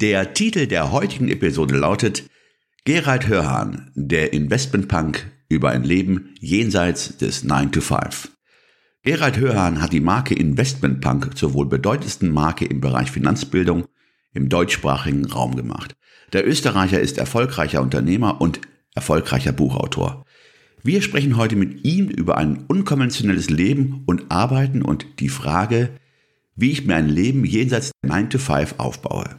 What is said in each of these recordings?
Der Titel der heutigen Episode lautet Gerald Hörhahn, der Investmentpunk über ein Leben jenseits des 9 to 5. Gerald Hörhahn hat die Marke Investmentpunk zur wohl bedeutendsten Marke im Bereich Finanzbildung im deutschsprachigen Raum gemacht. Der Österreicher ist erfolgreicher Unternehmer und erfolgreicher Buchautor. Wir sprechen heute mit ihm über ein unkonventionelles Leben und Arbeiten und die Frage, wie ich mir ein Leben jenseits 9 to 5 aufbaue.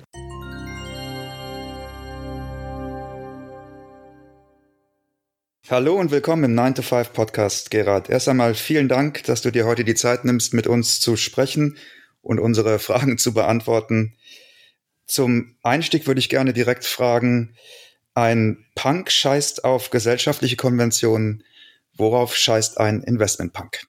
Hallo und willkommen im 9 to 5 Podcast, Gerard. Erst einmal vielen Dank, dass du dir heute die Zeit nimmst, mit uns zu sprechen und unsere Fragen zu beantworten. Zum Einstieg würde ich gerne direkt fragen, ein Punk scheißt auf gesellschaftliche Konventionen. Worauf scheißt ein Investmentpunk?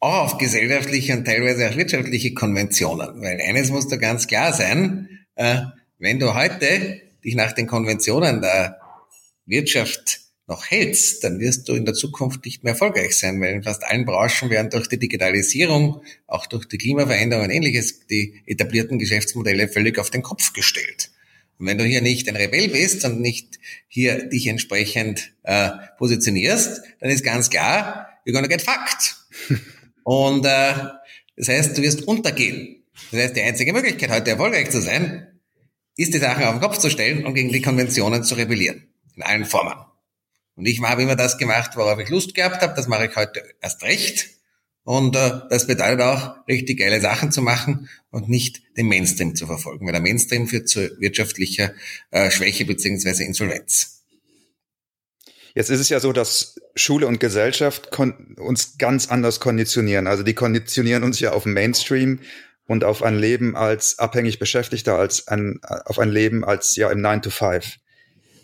Auch auf gesellschaftliche und teilweise auch wirtschaftliche Konventionen. Weil eines muss da ganz klar sein, äh, wenn du heute dich nach den Konventionen der Wirtschaft noch hältst, dann wirst du in der Zukunft nicht mehr erfolgreich sein, weil in fast allen Branchen werden durch die Digitalisierung, auch durch die Klimaveränderung und ähnliches, die etablierten Geschäftsmodelle völlig auf den Kopf gestellt. Und wenn du hier nicht ein Rebell bist und nicht hier dich entsprechend äh, positionierst, dann ist ganz klar, you're gonna get fucked. und äh, das heißt, du wirst untergehen. Das heißt, die einzige Möglichkeit, heute erfolgreich zu sein, ist die Sachen auf den Kopf zu stellen und gegen die Konventionen zu rebellieren. In allen Formen. Und ich habe immer das gemacht, worauf ich Lust gehabt habe. Das mache ich heute erst recht. Und äh, das bedeutet auch, richtig geile Sachen zu machen und nicht den Mainstream zu verfolgen. Weil der Mainstream führt zu wirtschaftlicher äh, Schwäche beziehungsweise Insolvenz. Jetzt ist es ja so, dass Schule und Gesellschaft uns ganz anders konditionieren. Also die konditionieren uns ja auf Mainstream und auf ein Leben als abhängig Beschäftigter, als ein, auf ein Leben als ja im 9 to 5.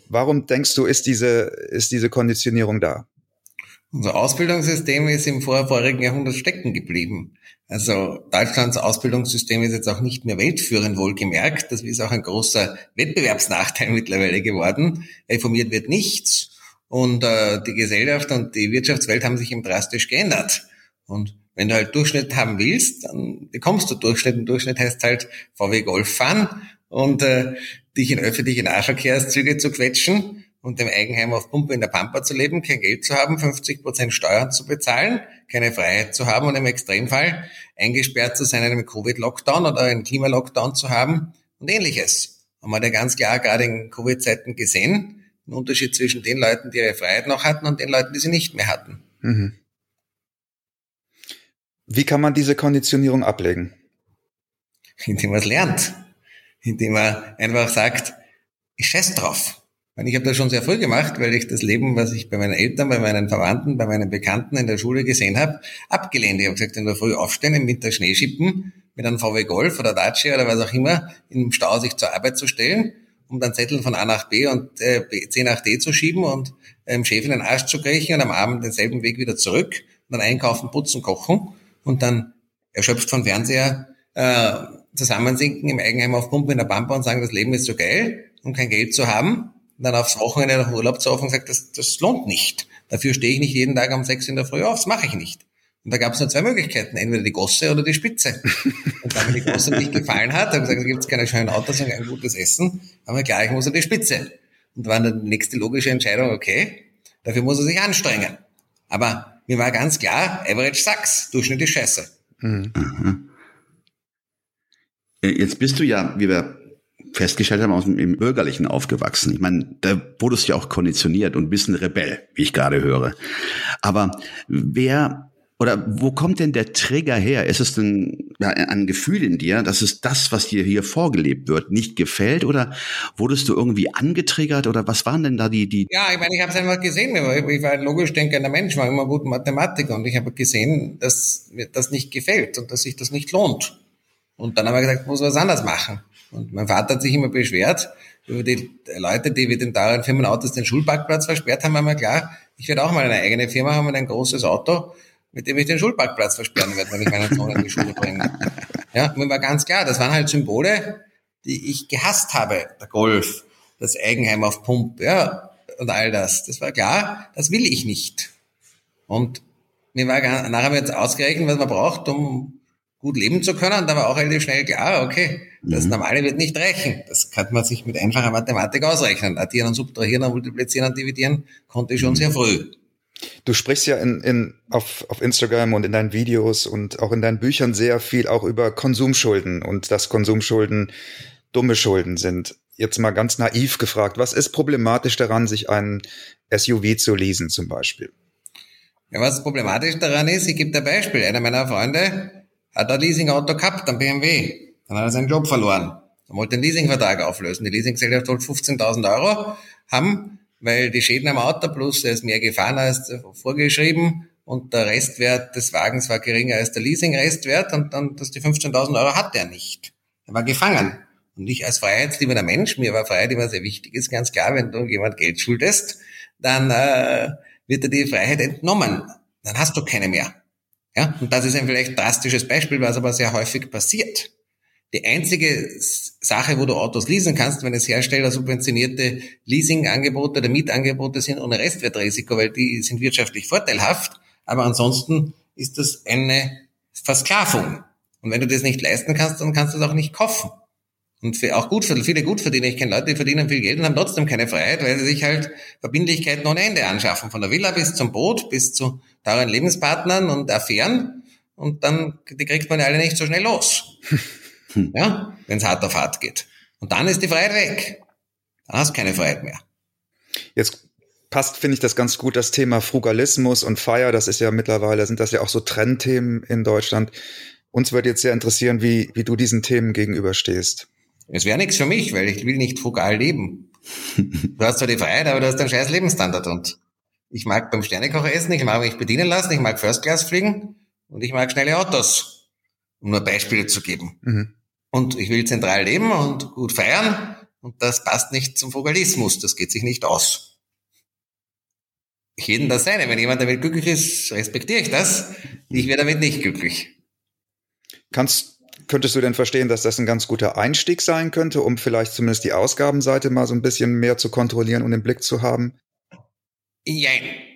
Warum denkst du, ist diese, ist diese Konditionierung da? Unser Ausbildungssystem ist im vorvorigen Jahrhundert stecken geblieben. Also Deutschlands Ausbildungssystem ist jetzt auch nicht mehr weltführend wohlgemerkt. Das ist auch ein großer Wettbewerbsnachteil mittlerweile geworden. Reformiert wird nichts. Und äh, die Gesellschaft und die Wirtschaftswelt haben sich eben drastisch geändert. Und wenn du halt Durchschnitt haben willst, dann bekommst du Durchschnitt. Und Durchschnitt heißt halt VW Golf fahren und äh, dich in öffentliche Nahverkehrszüge zu quetschen und dem Eigenheim auf Pumpe in der Pampa zu leben, kein Geld zu haben, 50 Prozent Steuern zu bezahlen, keine Freiheit zu haben und im Extremfall eingesperrt zu sein in einem Covid-Lockdown oder einen Klimalockdown zu haben und ähnliches. Haben wir da ganz klar gerade in Covid-Zeiten gesehen, den Unterschied zwischen den Leuten, die ihre Freiheit noch hatten und den Leuten, die sie nicht mehr hatten. Mhm. Wie kann man diese Konditionierung ablegen? Indem man es lernt indem er einfach sagt, ich scheiß drauf. Und ich habe das schon sehr früh gemacht, weil ich das Leben, was ich bei meinen Eltern, bei meinen Verwandten, bei meinen Bekannten in der Schule gesehen habe, abgelehnt. Ich habe gesagt, in der Früh aufstehen, im Winter Schnee schippen, mit einem VW Golf oder Dacia oder was auch immer, im Stau sich zur Arbeit zu stellen, um dann Zettel von A nach B und äh, C nach D zu schieben und dem ähm, Chef in den Arsch zu kriechen und am Abend denselben Weg wieder zurück und dann einkaufen, putzen, kochen und dann erschöpft von Fernseher äh, zusammensinken im Eigenheim auf Pumpe in der Pampa und sagen, das Leben ist so geil und kein Geld zu haben. Und dann aufs Wochenende nach Urlaub zu offen und sagt, das, das lohnt nicht. Dafür stehe ich nicht jeden Tag um sechs in der Früh auf, das mache ich nicht. Und da gab es nur zwei Möglichkeiten, entweder die Gosse oder die Spitze. Und da mir die Gosse nicht gefallen hat, habe ich gesagt, da gibt es keine schönen Autos und kein gutes Essen, aber klar, ich muss an die Spitze. Und da war dann die nächste logische Entscheidung, okay, dafür muss er sich anstrengen. Aber mir war ganz klar, Average sucks, Durchschnitt ist scheiße. Mhm. Äh, jetzt bist du ja, wie wir festgestellt haben, aus dem Bürgerlichen aufgewachsen. Ich meine, da wurdest du ja auch konditioniert und bist ein Rebell, wie ich gerade höre. Aber wer oder wo kommt denn der Trigger her? Ist es denn ein Gefühl in dir, dass es das, was dir hier vorgelebt wird, nicht gefällt? Oder wurdest du irgendwie angetriggert? Oder was waren denn da die... die ja, ich meine, ich habe es einfach gesehen. Ich war ein logisch denkender Mensch, war immer gut Mathematiker. Und ich habe gesehen, dass mir das nicht gefällt und dass sich das nicht lohnt. Und dann haben wir gesagt, muss was anderes machen. Und mein Vater hat sich immer beschwert über die Leute, die mit den teuren Firmenautos den Schulparkplatz versperrt haben, war mir klar, ich werde auch mal eine eigene Firma haben und ein großes Auto mit dem ich den Schulparkplatz versperren werde, wenn ich meinen Sohn in die Schule bringe. Ja, mir war ganz klar, das waren halt Symbole, die ich gehasst habe. Der Golf, das Eigenheim auf Pump, ja, und all das. Das war klar, das will ich nicht. Und mir war nachher jetzt ausgerechnet, was man braucht, um gut leben zu können. Da war auch relativ schnell klar, okay, das mhm. Normale wird nicht reichen. Das kann man sich mit einfacher Mathematik ausrechnen. Addieren und subtrahieren und multiplizieren und dividieren konnte ich schon mhm. sehr früh. Du sprichst ja in, in, auf, auf Instagram und in deinen Videos und auch in deinen Büchern sehr viel auch über Konsumschulden und dass Konsumschulden dumme Schulden sind. Jetzt mal ganz naiv gefragt, was ist problematisch daran, sich ein SUV zu leasen zum Beispiel? Ja, was problematisch daran ist, ich gebe dir ein Beispiel. Einer meiner Freunde hat ein Leasingauto gehabt, ein BMW. Dann hat er seinen Job verloren. Er wollte den Leasingvertrag auflösen. Die Leasinggesellschaft wollte 15.000 Euro haben weil die Schäden am Auto plus er ist mehr gefahren als vorgeschrieben und der Restwert des Wagens war geringer als der Leasingrestwert und dann, dass die 15.000 Euro hat er nicht. Er war gefangen. Und ich als freiheitsliebender Mensch, mir war Freiheit immer sehr wichtig, ist ganz klar, wenn du jemand Geld schuldest, dann äh, wird dir die Freiheit entnommen. Dann hast du keine mehr. Ja, und das ist ein vielleicht drastisches Beispiel, was aber sehr häufig passiert. Die einzige Sache, wo du Autos leasen kannst, wenn es Hersteller subventionierte Leasingangebote oder Mietangebote sind ohne Restwertrisiko, weil die sind wirtschaftlich vorteilhaft. Aber ansonsten ist das eine Versklavung. Und wenn du das nicht leisten kannst, dann kannst du es auch nicht kaufen. Und für, auch gut, für viele Gutverdiener, ich kenne Leute, die verdienen viel Geld und haben trotzdem keine Freiheit, weil sie sich halt Verbindlichkeiten ohne Ende anschaffen. Von der Villa bis zum Boot, bis zu teuren Lebenspartnern und Affären. Und dann, die kriegt man ja alle nicht so schnell los. Ja, wenn es hart auf hart geht. Und dann ist die Freiheit weg. Dann hast du keine Freiheit mehr. Jetzt passt, finde ich, das ganz gut, das Thema Frugalismus und Feier. Das ist ja mittlerweile, sind das ja auch so Trendthemen in Deutschland. Uns würde jetzt sehr interessieren, wie, wie du diesen Themen gegenüberstehst. Es wäre nichts für mich, weil ich will nicht frugal leben. Du hast zwar die Freiheit, aber du hast einen scheiß Lebensstandard und ich mag beim Sternekocher essen, ich mag mich bedienen lassen, ich mag First Class fliegen und ich mag schnelle Autos, um nur Beispiele zu geben. Mhm. Und ich will zentral leben und gut feiern. Und das passt nicht zum Vogalismus. Das geht sich nicht aus. Jeden das seine. Wenn jemand damit glücklich ist, respektiere ich das. Ich wäre damit nicht glücklich. Kannst, könntest du denn verstehen, dass das ein ganz guter Einstieg sein könnte, um vielleicht zumindest die Ausgabenseite mal so ein bisschen mehr zu kontrollieren und im Blick zu haben? Ja,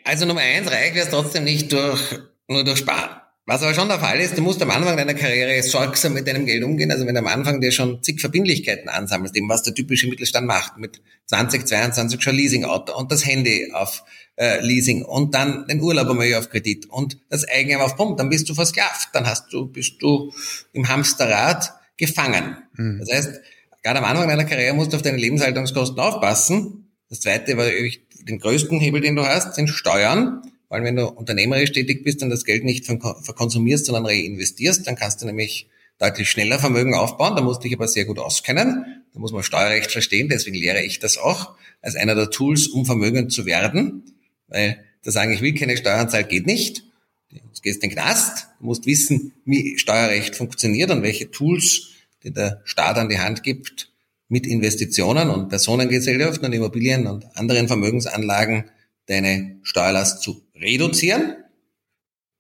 also Nummer eins, reich wäre es trotzdem nicht durch, nur durch Sparen. Was aber schon der Fall ist, du musst am Anfang deiner Karriere sorgsam mit deinem Geld umgehen. Also wenn du am Anfang dir schon zig Verbindlichkeiten ansammelst, eben was der typische Mittelstand macht, mit 20, 22 schon Leasing-Auto und das Handy auf äh, Leasing und dann den Urlaub einmal auf Kredit und das Eigenheim auf Pump, dann bist du versklavt, dann hast du, bist du im Hamsterrad gefangen. Mhm. Das heißt, gerade am Anfang deiner Karriere musst du auf deine Lebenshaltungskosten aufpassen. Das zweite, war den größten Hebel, den du hast, sind Steuern. Weil wenn du unternehmerisch tätig bist und das Geld nicht verkonsumierst, sondern reinvestierst, dann kannst du nämlich deutlich schneller Vermögen aufbauen. Da musst du dich aber sehr gut auskennen. Da muss man Steuerrecht verstehen. Deswegen lehre ich das auch als einer der Tools, um vermögend zu werden. Weil zu sagen, ich will keine Steuern zahlen, geht nicht. Du gehst in den Knast. Du musst wissen, wie Steuerrecht funktioniert und welche Tools die der Staat an die Hand gibt, mit Investitionen und Personengesellschaften und Immobilien und anderen Vermögensanlagen deine Steuerlast zu reduzieren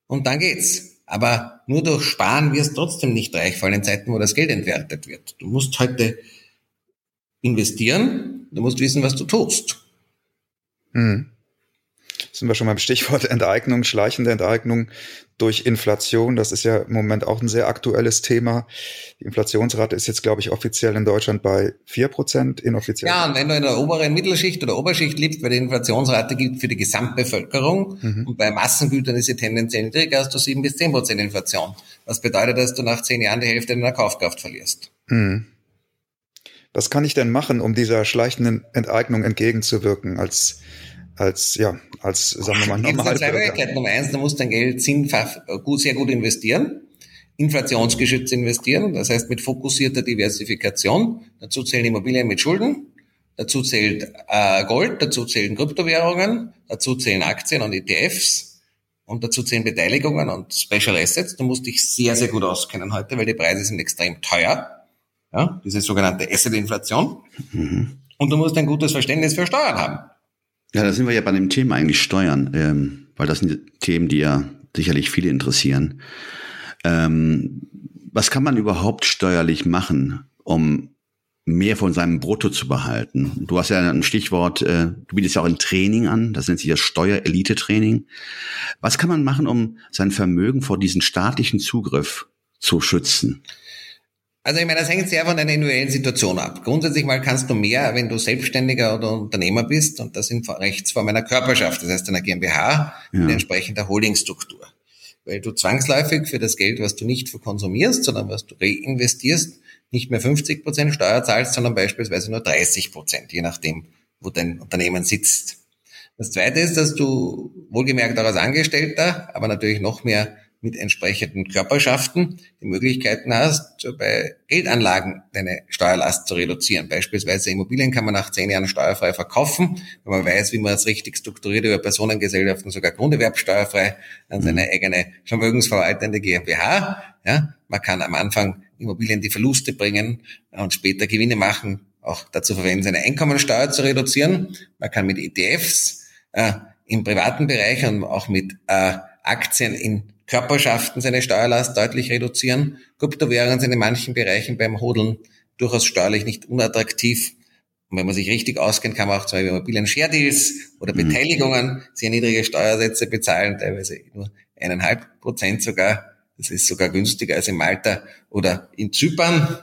und dann geht's. Aber nur durch Sparen wirst du trotzdem nicht reich, vor allem in Zeiten, wo das Geld entwertet wird. Du musst heute investieren, du musst wissen, was du tust. Mhm sind wir schon beim Stichwort Enteignung, schleichende Enteignung durch Inflation. Das ist ja im Moment auch ein sehr aktuelles Thema. Die Inflationsrate ist jetzt, glaube ich, offiziell in Deutschland bei vier Prozent, inoffiziell. Ja, und wenn du in der oberen Mittelschicht oder Oberschicht lebst, weil die Inflationsrate gilt für die Gesamtbevölkerung mhm. und bei Massengütern ist sie tendenziell niedriger, hast du sieben bis zehn Prozent Inflation. Was bedeutet, dass du nach zehn Jahren die Hälfte deiner Kaufkraft verlierst. Mhm. Was kann ich denn machen, um dieser schleichenden Enteignung entgegenzuwirken als als, ja, als, sagen wir mal, normal. Möglichkeiten. Nummer eins, du musst dein Geld sinnfach, gut, sehr gut investieren. Inflationsgeschützt investieren, das heißt mit fokussierter Diversifikation. Dazu zählen Immobilien mit Schulden, dazu zählt äh, Gold, dazu zählen Kryptowährungen, dazu zählen Aktien und ETFs und dazu zählen Beteiligungen und Special Assets. Du musst dich sehr, sehr gut auskennen heute, weil die Preise sind extrem teuer. Ja, diese sogenannte Asset-Inflation. Mhm. Und du musst ein gutes Verständnis für Steuern haben. Ja, da sind wir ja bei dem Thema eigentlich Steuern, ähm, weil das sind Themen, die ja sicherlich viele interessieren. Ähm, was kann man überhaupt steuerlich machen, um mehr von seinem Brutto zu behalten? Du hast ja ein Stichwort, äh, du bietest ja auch ein Training an, das nennt sich ja Steuer-Elite-Training. Was kann man machen, um sein Vermögen vor diesem staatlichen Zugriff zu schützen? Also ich meine, das hängt sehr von deiner individuellen Situation ab. Grundsätzlich mal kannst du mehr, wenn du Selbstständiger oder Unternehmer bist und das in Rechtsform einer Körperschaft, das heißt einer GmbH, ja. in entsprechender Holdingstruktur weil du zwangsläufig für das Geld, was du nicht verkonsumierst, sondern was du reinvestierst, nicht mehr 50 Prozent Steuer zahlst, sondern beispielsweise nur 30 Prozent, je nachdem, wo dein Unternehmen sitzt. Das Zweite ist, dass du wohlgemerkt auch als Angestellter, aber natürlich noch mehr mit entsprechenden Körperschaften die Möglichkeiten hast, bei Geldanlagen deine Steuerlast zu reduzieren. Beispielsweise Immobilien kann man nach zehn Jahren steuerfrei verkaufen, wenn man weiß, wie man es richtig strukturiert über Personengesellschaften, sogar Grunderwerbsteuerfrei an seine mhm. eigene vermögensverwaltende GmbH. Ja, man kann am Anfang Immobilien die Verluste bringen und später Gewinne machen, auch dazu verwenden, seine Einkommensteuer zu reduzieren. Man kann mit ETFs äh, im privaten Bereich und auch mit äh, Aktien in Körperschaften seine Steuerlast deutlich reduzieren. Kryptowährungen sind in manchen Bereichen beim Hodeln durchaus steuerlich nicht unattraktiv. Und wenn man sich richtig auskennt, kann man auch zum Beispiel Immobilien Share Deals oder mhm. Beteiligungen sehr niedrige Steuersätze bezahlen, teilweise nur eineinhalb Prozent sogar. Das ist sogar günstiger als in Malta oder in Zypern.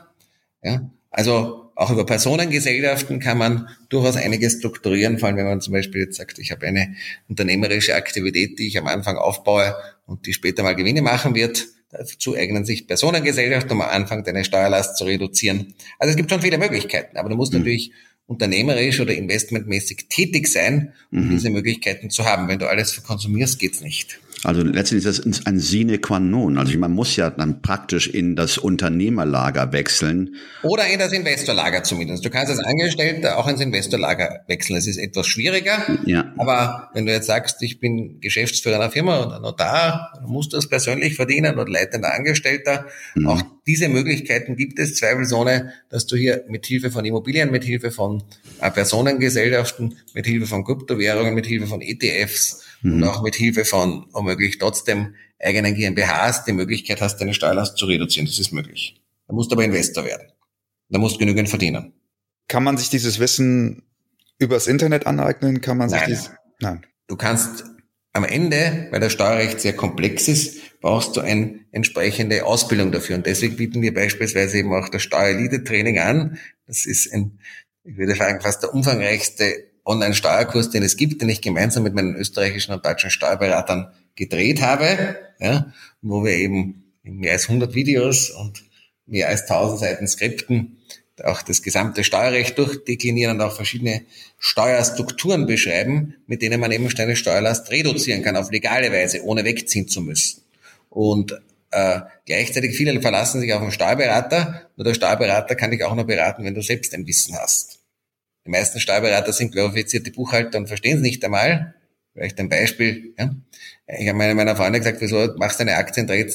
Ja, also auch über Personengesellschaften kann man durchaus einiges strukturieren, vor allem wenn man zum Beispiel jetzt sagt, ich habe eine unternehmerische Aktivität, die ich am Anfang aufbaue und die später mal Gewinne machen wird. Dazu eignen sich Personengesellschaften, um am Anfang deine Steuerlast zu reduzieren. Also es gibt schon viele Möglichkeiten, aber du musst mhm. natürlich unternehmerisch oder investmentmäßig tätig sein, um mhm. diese Möglichkeiten zu haben. Wenn du alles verkonsumierst, geht's nicht. Also letztendlich ist das ein sine qua non. Also man muss ja dann praktisch in das Unternehmerlager wechseln. Oder in das Investorlager zumindest. Du kannst als Angestellter auch ins Investorlager wechseln. Es ist etwas schwieriger. Ja. Aber wenn du jetzt sagst, ich bin Geschäftsführer einer Firma oder Notar, du musst das persönlich verdienen oder leitender Angestellter. Mhm. Auch diese Möglichkeiten gibt es zweifelsohne, dass du hier mit Hilfe von Immobilien, mit Hilfe von äh, Personengesellschaften, mit Hilfe von Kryptowährungen, mit Hilfe von ETFs mhm. und auch mit Hilfe von womöglich trotzdem eigenen GmbHs die Möglichkeit hast, deine Steuerlast zu reduzieren. Das ist möglich. Da musst du aber Investor werden. Da musst du genügend verdienen. Kann man sich dieses Wissen übers Internet aneignen? Kann man sich Nein. dieses, Nein. Du kannst am Ende, weil das Steuerrecht sehr komplex ist, brauchst du eine entsprechende Ausbildung dafür. Und deswegen bieten wir beispielsweise eben auch das Steuerelite-Training an. Das ist ein, ich würde sagen, fast der umfangreichste Online-Steuerkurs, den es gibt, den ich gemeinsam mit meinen österreichischen und deutschen Steuerberatern gedreht habe, ja, wo wir eben mehr als 100 Videos und mehr als 1000 Seiten Skripten auch das gesamte Steuerrecht durchdeklinieren und auch verschiedene Steuerstrukturen beschreiben, mit denen man eben seine Steuerlast reduzieren kann auf legale Weise, ohne wegziehen zu müssen. Und äh, gleichzeitig viele verlassen sich auf einen Steuerberater, nur der Steuerberater kann dich auch nur beraten, wenn du selbst ein Wissen hast. Die meisten Steuerberater sind glorifizierte Buchhalter und verstehen es nicht einmal. Vielleicht ein Beispiel. Ja. Ich habe meiner Freundin gesagt, wieso machst du eine Aktientrade?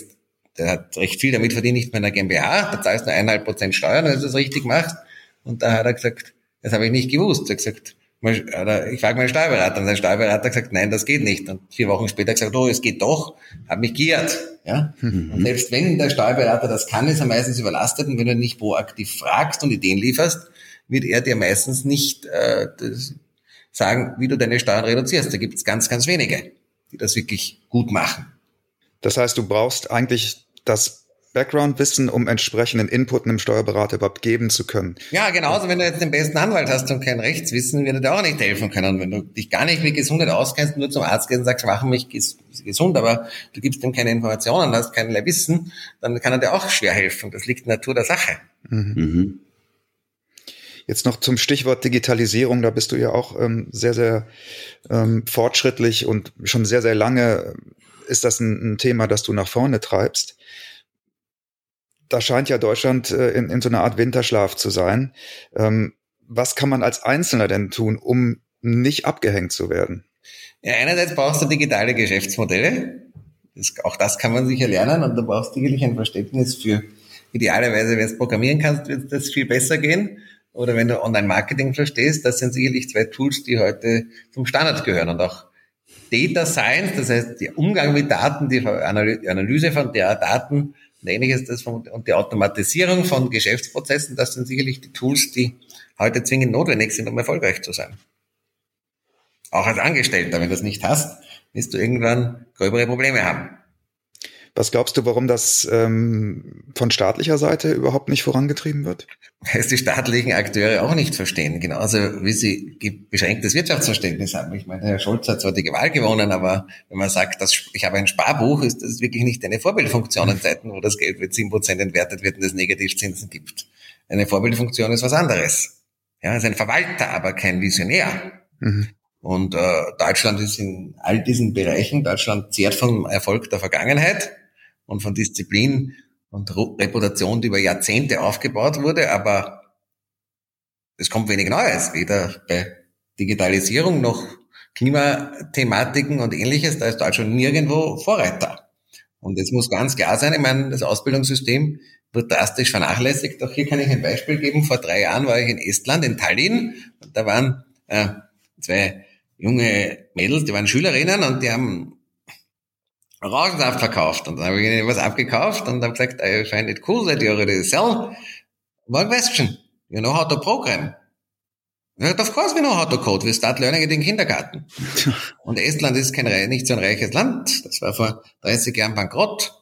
Der hat recht viel damit verdient, nicht mehr in der GmbH, da zahlst du eineinhalb Prozent Steuern, wenn du das richtig machst. Und da hat er gesagt, das habe ich nicht gewusst. Er hat gesagt, ich frage meinen Steuerberater und sein Steuerberater hat gesagt, nein, das geht nicht. Und vier Wochen später gesagt, oh, es geht doch, hat mich geirrt. Ja? Mhm. Und selbst wenn der Steuerberater das kann, ist er meistens überlastet und wenn du nicht proaktiv fragst und Ideen lieferst, wird er dir meistens nicht äh, sagen, wie du deine Steuern reduzierst. Da gibt es ganz, ganz wenige, die das wirklich gut machen. Das heißt, du brauchst eigentlich das Background-Wissen, um entsprechenden Input einem Steuerberater überhaupt geben zu können. Ja, genauso, wenn du jetzt den besten Anwalt hast und kein Rechtswissen, wird er dir auch nicht helfen können. Wenn du dich gar nicht mit Gesundheit auskennst, nur zum Arzt gehst und sagst, mach mich gesund, aber du gibst ihm keine Informationen, hast keinerlei Wissen, dann kann er dir auch schwer helfen. Das liegt in der Natur der Sache. Mhm. mhm. Jetzt noch zum Stichwort Digitalisierung, da bist du ja auch ähm, sehr, sehr ähm, fortschrittlich und schon sehr, sehr lange ist das ein, ein Thema, das du nach vorne treibst. Da scheint ja Deutschland äh, in, in so einer Art Winterschlaf zu sein. Ähm, was kann man als Einzelner denn tun, um nicht abgehängt zu werden? Ja, einerseits brauchst du digitale Geschäftsmodelle. Das, auch das kann man sicher lernen und du brauchst sicherlich ein Verständnis für idealerweise, wenn du programmieren kannst, wird das viel besser gehen. Oder wenn du Online-Marketing verstehst, das sind sicherlich zwei Tools, die heute zum Standard gehören und auch Data Science, das heißt der Umgang mit Daten, die Analyse von der Daten und ähnliches das von, und die Automatisierung von Geschäftsprozessen, das sind sicherlich die Tools, die heute zwingend notwendig sind, um erfolgreich zu sein. Auch als Angestellter, wenn du das nicht hast, wirst du irgendwann gröbere Probleme haben. Was glaubst du, warum das ähm, von staatlicher Seite überhaupt nicht vorangetrieben wird? Weil es die staatlichen Akteure auch nicht verstehen, genauso wie sie beschränktes Wirtschaftsverständnis haben. Ich meine, Herr Scholz hat zwar die Wahl gewonnen, aber wenn man sagt, dass ich habe ein Sparbuch, ist das wirklich nicht eine Vorbildfunktion in Zeiten, wo das Geld mit 7% entwertet wird und es Negativzinsen gibt. Eine Vorbildfunktion ist was anderes. Ja, ist ein Verwalter, aber kein Visionär. Mhm. Und äh, Deutschland ist in all diesen Bereichen, Deutschland zehrt vom Erfolg der Vergangenheit und von Disziplin und Reputation, die über Jahrzehnte aufgebaut wurde, aber es kommt wenig Neues, weder bei Digitalisierung noch Klimathematiken und ähnliches, da ist Deutschland nirgendwo Vorreiter. Und es muss ganz klar sein, ich meine, das Ausbildungssystem wird drastisch vernachlässigt. Auch hier kann ich ein Beispiel geben. Vor drei Jahren war ich in Estland, in Tallinn, und da waren äh, zwei junge Mädels, die waren Schülerinnen und die haben Orangensaft verkauft. Und dann habe ich ihnen was abgekauft und habe gesagt, I find it cool that you already sell. One question. You know how to program? Said, of course we know how to code. We start learning it in Kindergarten. und Estland ist kein, nicht so ein reiches Land. Das war vor 30 Jahren bankrott.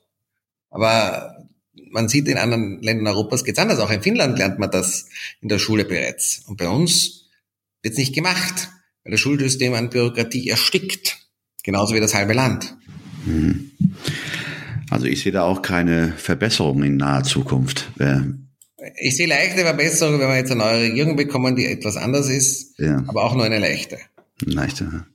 Aber man sieht in anderen Ländern Europas geht's anders. Auch in Finnland lernt man das in der Schule bereits. Und bei uns wird's nicht gemacht, weil das Schulsystem an Bürokratie erstickt. Genauso wie das halbe Land. Mhm. Also ich sehe da auch keine Verbesserung in naher Zukunft. Ich sehe leichte Verbesserungen, wenn wir jetzt eine neue Regierung bekommen, die etwas anders ist, ja. aber auch nur eine leichte. Leichte.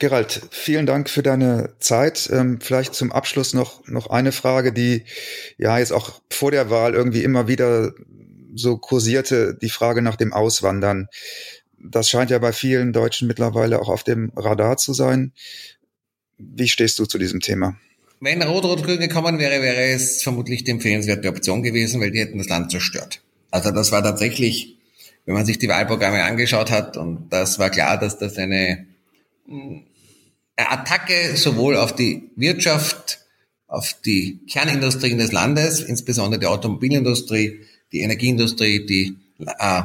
Gerald, vielen Dank für deine Zeit. Ähm, vielleicht zum Abschluss noch, noch eine Frage, die ja jetzt auch vor der Wahl irgendwie immer wieder so kursierte, die Frage nach dem Auswandern. Das scheint ja bei vielen Deutschen mittlerweile auch auf dem Radar zu sein. Wie stehst du zu diesem Thema? Wenn Rot-Rot-Grün gekommen wäre, wäre es vermutlich die empfehlenswerte Option gewesen, weil die hätten das Land zerstört. Also das war tatsächlich, wenn man sich die Wahlprogramme angeschaut hat, und das war klar, dass das eine Attacke sowohl auf die Wirtschaft, auf die Kernindustrien des Landes, insbesondere die Automobilindustrie, die Energieindustrie, die äh,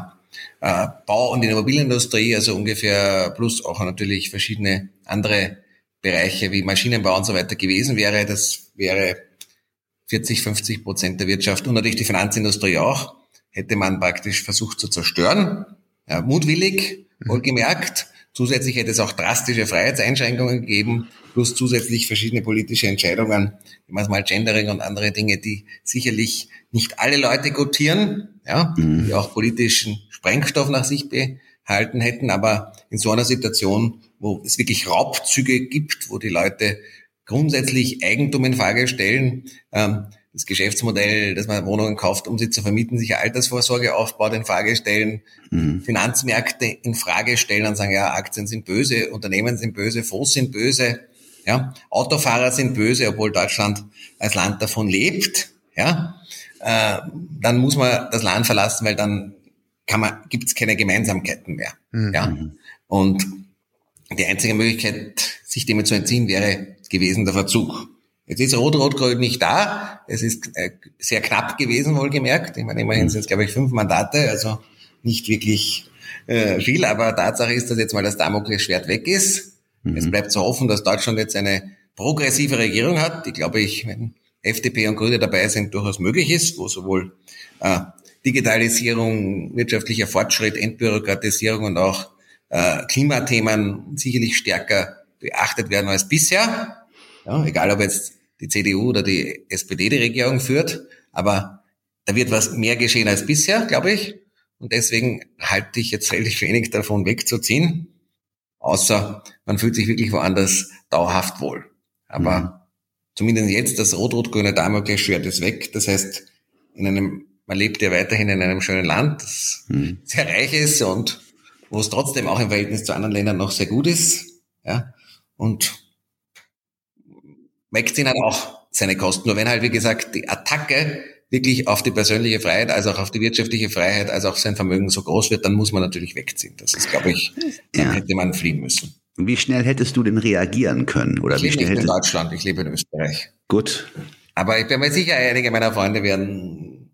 äh, Bau- und Immobilienindustrie, also ungefähr plus auch natürlich verschiedene andere Bereiche wie Maschinenbau und so weiter gewesen wäre. Das wäre 40, 50 Prozent der Wirtschaft und natürlich die Finanzindustrie auch, hätte man praktisch versucht zu zerstören. Ja, mutwillig, mhm. wohlgemerkt. Zusätzlich hätte es auch drastische Freiheitseinschränkungen gegeben, plus zusätzlich verschiedene politische Entscheidungen, wie man es mal Gendering und andere Dinge, die sicherlich nicht alle Leute gutieren, ja, mhm. die auch politischen Sprengstoff nach sich behalten hätten, aber in so einer Situation wo es wirklich Raubzüge gibt, wo die Leute grundsätzlich Eigentum in Frage stellen, ähm, das Geschäftsmodell, dass man Wohnungen kauft, um sie zu vermieten, sich Altersvorsorge aufbaut, in Frage stellen, mhm. Finanzmärkte in Frage stellen und sagen, ja, Aktien sind böse, Unternehmen sind böse, Fonds sind böse, ja, Autofahrer sind böse, obwohl Deutschland als Land davon lebt, ja, äh, dann muss man das Land verlassen, weil dann kann man, gibt's keine Gemeinsamkeiten mehr, mhm. ja, und die einzige Möglichkeit, sich dem zu entziehen, wäre gewesen der Verzug. Jetzt ist Rot-Rot-Grün nicht da. Es ist äh, sehr knapp gewesen, wohlgemerkt. Ich meine, immerhin sind es, glaube ich, fünf Mandate, also nicht wirklich äh, viel. Aber Tatsache ist, dass jetzt mal das Damoklesschwert weg ist. Mhm. Es bleibt zu hoffen, dass Deutschland jetzt eine progressive Regierung hat, die, glaube ich, wenn FDP und Grüne dabei sind, durchaus möglich ist, wo sowohl äh, Digitalisierung, wirtschaftlicher Fortschritt, Entbürokratisierung und auch äh, Klimathemen sicherlich stärker beachtet werden als bisher. Ja, egal ob jetzt die CDU oder die SPD die Regierung führt, aber da wird was mehr geschehen als bisher, glaube ich. Und deswegen halte ich jetzt relativ wenig davon wegzuziehen. Außer man fühlt sich wirklich woanders dauerhaft wohl. Aber mhm. zumindest jetzt das rot-rot-grüne Damoklesschwert ist weg. Das heißt, in einem, man lebt ja weiterhin in einem schönen Land, das mhm. sehr reich ist und wo es trotzdem auch im Verhältnis zu anderen Ländern noch sehr gut ist. Ja, und wegziehen hat auch seine Kosten. Nur wenn halt, wie gesagt, die Attacke wirklich auf die persönliche Freiheit, also auch auf die wirtschaftliche Freiheit, also auch sein Vermögen so groß wird, dann muss man natürlich wegziehen. Das ist, glaube ich, dann ja. hätte man fliehen müssen. Wie schnell hättest du denn reagieren können? Oder ich wie lebe nicht in Deutschland, ich lebe in Österreich. Gut. Aber ich bin mir sicher, einige meiner Freunde werden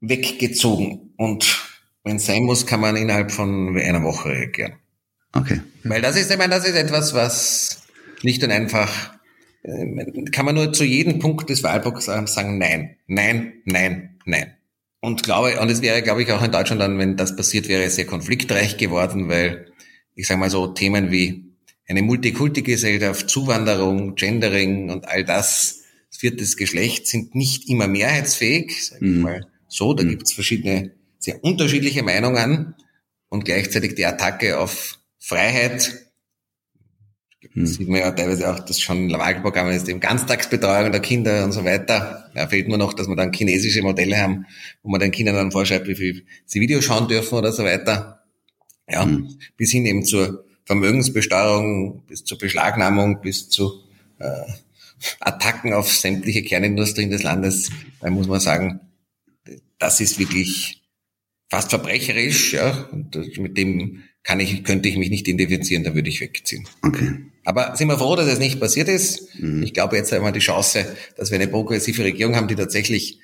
weggezogen. Und wenn es sein muss, kann man innerhalb von einer Woche reagieren. Okay. Weil das ist, ich meine, das ist etwas, was nicht und einfach äh, kann man nur zu jedem Punkt des Wahlblocks sagen, nein, nein, nein, nein. Und glaube, und es wäre, glaube ich, auch in Deutschland dann, wenn das passiert wäre, sehr konfliktreich geworden, weil ich sage mal so Themen wie eine Multikulti-Gesellschaft, Zuwanderung, Gendering und all das, das viertes Geschlecht sind nicht immer mehrheitsfähig, sage ich mhm. mal so. Da mhm. gibt es verschiedene, sehr unterschiedliche Meinungen und gleichzeitig die Attacke auf Freiheit hm. Sieht man ja teilweise auch, dass schon Wahlprogramme ist, eben Ganztagsbetreuung der Kinder und so weiter. Ja, fehlt nur noch, dass wir dann chinesische Modelle haben, wo man den Kindern dann vorschreibt, wie viel sie Videos schauen dürfen oder so weiter. Ja, hm. bis hin eben zur Vermögensbesteuerung, bis zur Beschlagnahmung, bis zu äh, Attacken auf sämtliche Kernindustrien des Landes. Da muss man sagen, das ist wirklich fast verbrecherisch, ja, und mit dem kann ich, könnte ich mich nicht identifizieren, da würde ich wegziehen. Okay. Aber sind wir froh, dass es nicht passiert ist. Mhm. Ich glaube, jetzt haben wir die Chance, dass wir eine progressive Regierung haben, die tatsächlich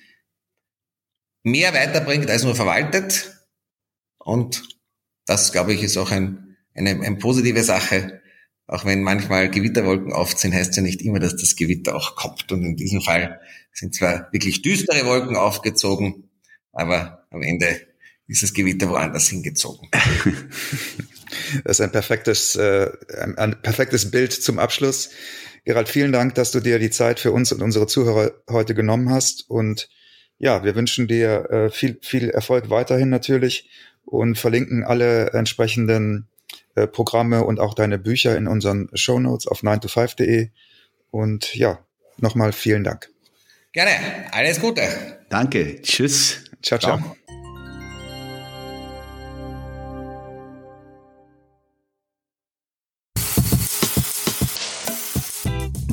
mehr weiterbringt als nur verwaltet. Und das, glaube ich, ist auch ein, eine, eine positive Sache. Auch wenn manchmal Gewitterwolken aufziehen, heißt ja nicht immer, dass das Gewitter auch kommt. Und in diesem Fall sind zwar wirklich düstere Wolken aufgezogen, aber am Ende ist das Gewitter woanders hingezogen. Das ist ein perfektes, äh, ein, ein perfektes Bild zum Abschluss. Gerald, vielen Dank, dass du dir die Zeit für uns und unsere Zuhörer heute genommen hast. Und ja, wir wünschen dir äh, viel, viel Erfolg weiterhin natürlich und verlinken alle entsprechenden äh, Programme und auch deine Bücher in unseren Show Notes auf 9to5.de. Und ja, nochmal vielen Dank. Gerne. Alles Gute. Danke. Tschüss. Ciao, ciao. ciao.